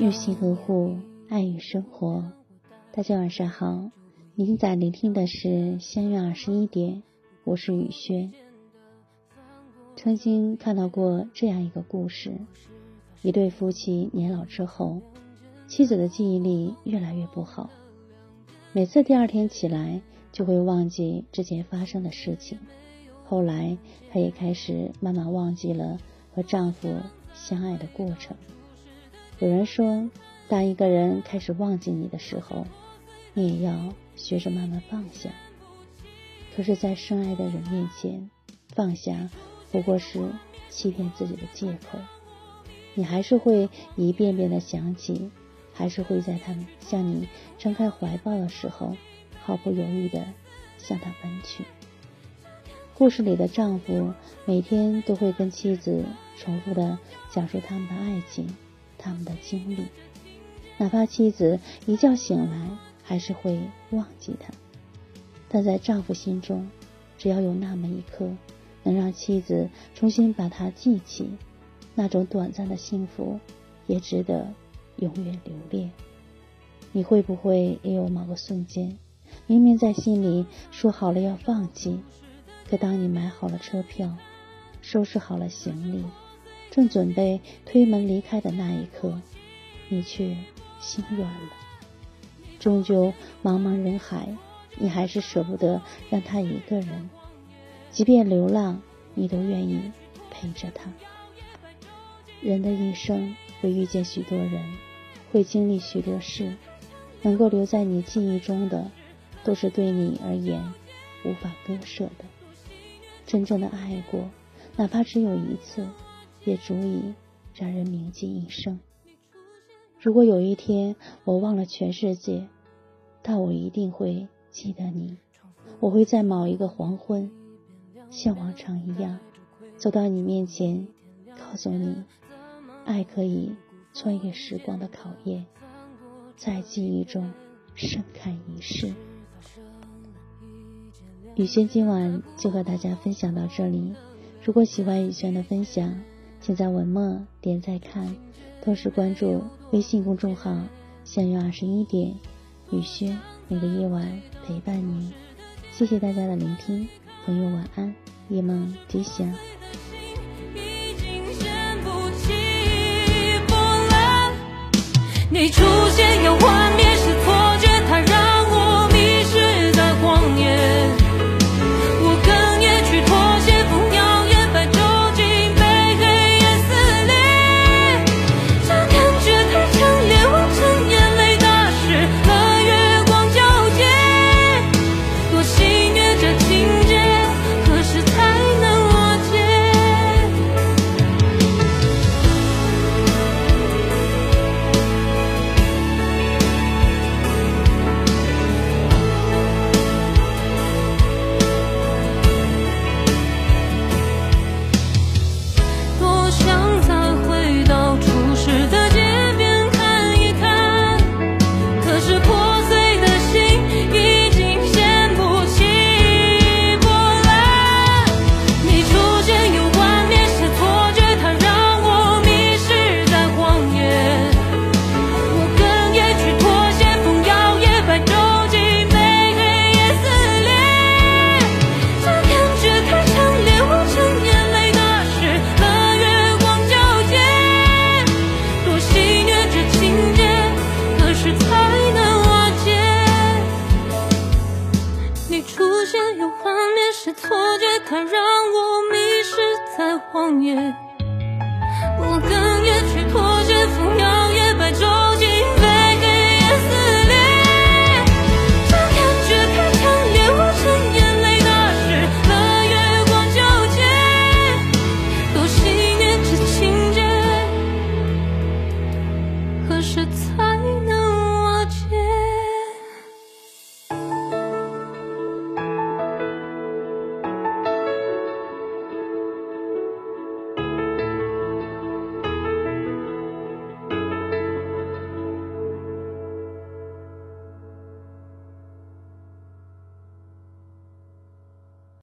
用心呵护，爱与生活。大家晚上好，您在聆听的是相约二十一点，我是雨轩。曾经看到过这样一个故事：一对夫妻年老之后，妻子的记忆力越来越不好，每次第二天起来就会忘记之前发生的事情。后来，她也开始慢慢忘记了和丈夫相爱的过程。有人说，当一个人开始忘记你的时候，你也要学着慢慢放下。可是，在深爱的人面前，放下不过是欺骗自己的借口。你还是会一遍遍的想起，还是会在他们向你张开怀抱的时候，毫不犹豫的向他奔去。故事里的丈夫每天都会跟妻子重复的讲述他们的爱情。他们的经历，哪怕妻子一觉醒来还是会忘记他，但在丈夫心中，只要有那么一刻能让妻子重新把他记起，那种短暂的幸福也值得永远留恋。你会不会也有某个瞬间，明明在心里说好了要放弃，可当你买好了车票，收拾好了行李？正准备推门离开的那一刻，你却心软了。终究，茫茫人海，你还是舍不得让他一个人。即便流浪，你都愿意陪着他。人的一生会遇见许多人，会经历许多事，能够留在你记忆中的，都是对你而言无法割舍的。真正的爱过，哪怕只有一次。也足以让人铭记一生。如果有一天我忘了全世界，但我一定会记得你。我会在某一个黄昏，像往常一样走到你面前，告诉你，爱可以穿越时光的考验，在记忆中盛开一世。雨轩今晚就和大家分享到这里。如果喜欢雨轩的分享，请在文末点再看，同时关注微信公众号“相约二十一点”，雨轩每个夜晚陪伴你。谢谢大家的聆听，朋友晚安，夜梦吉祥。你出现又幻错觉它让我迷失在荒野，我哽咽去拖。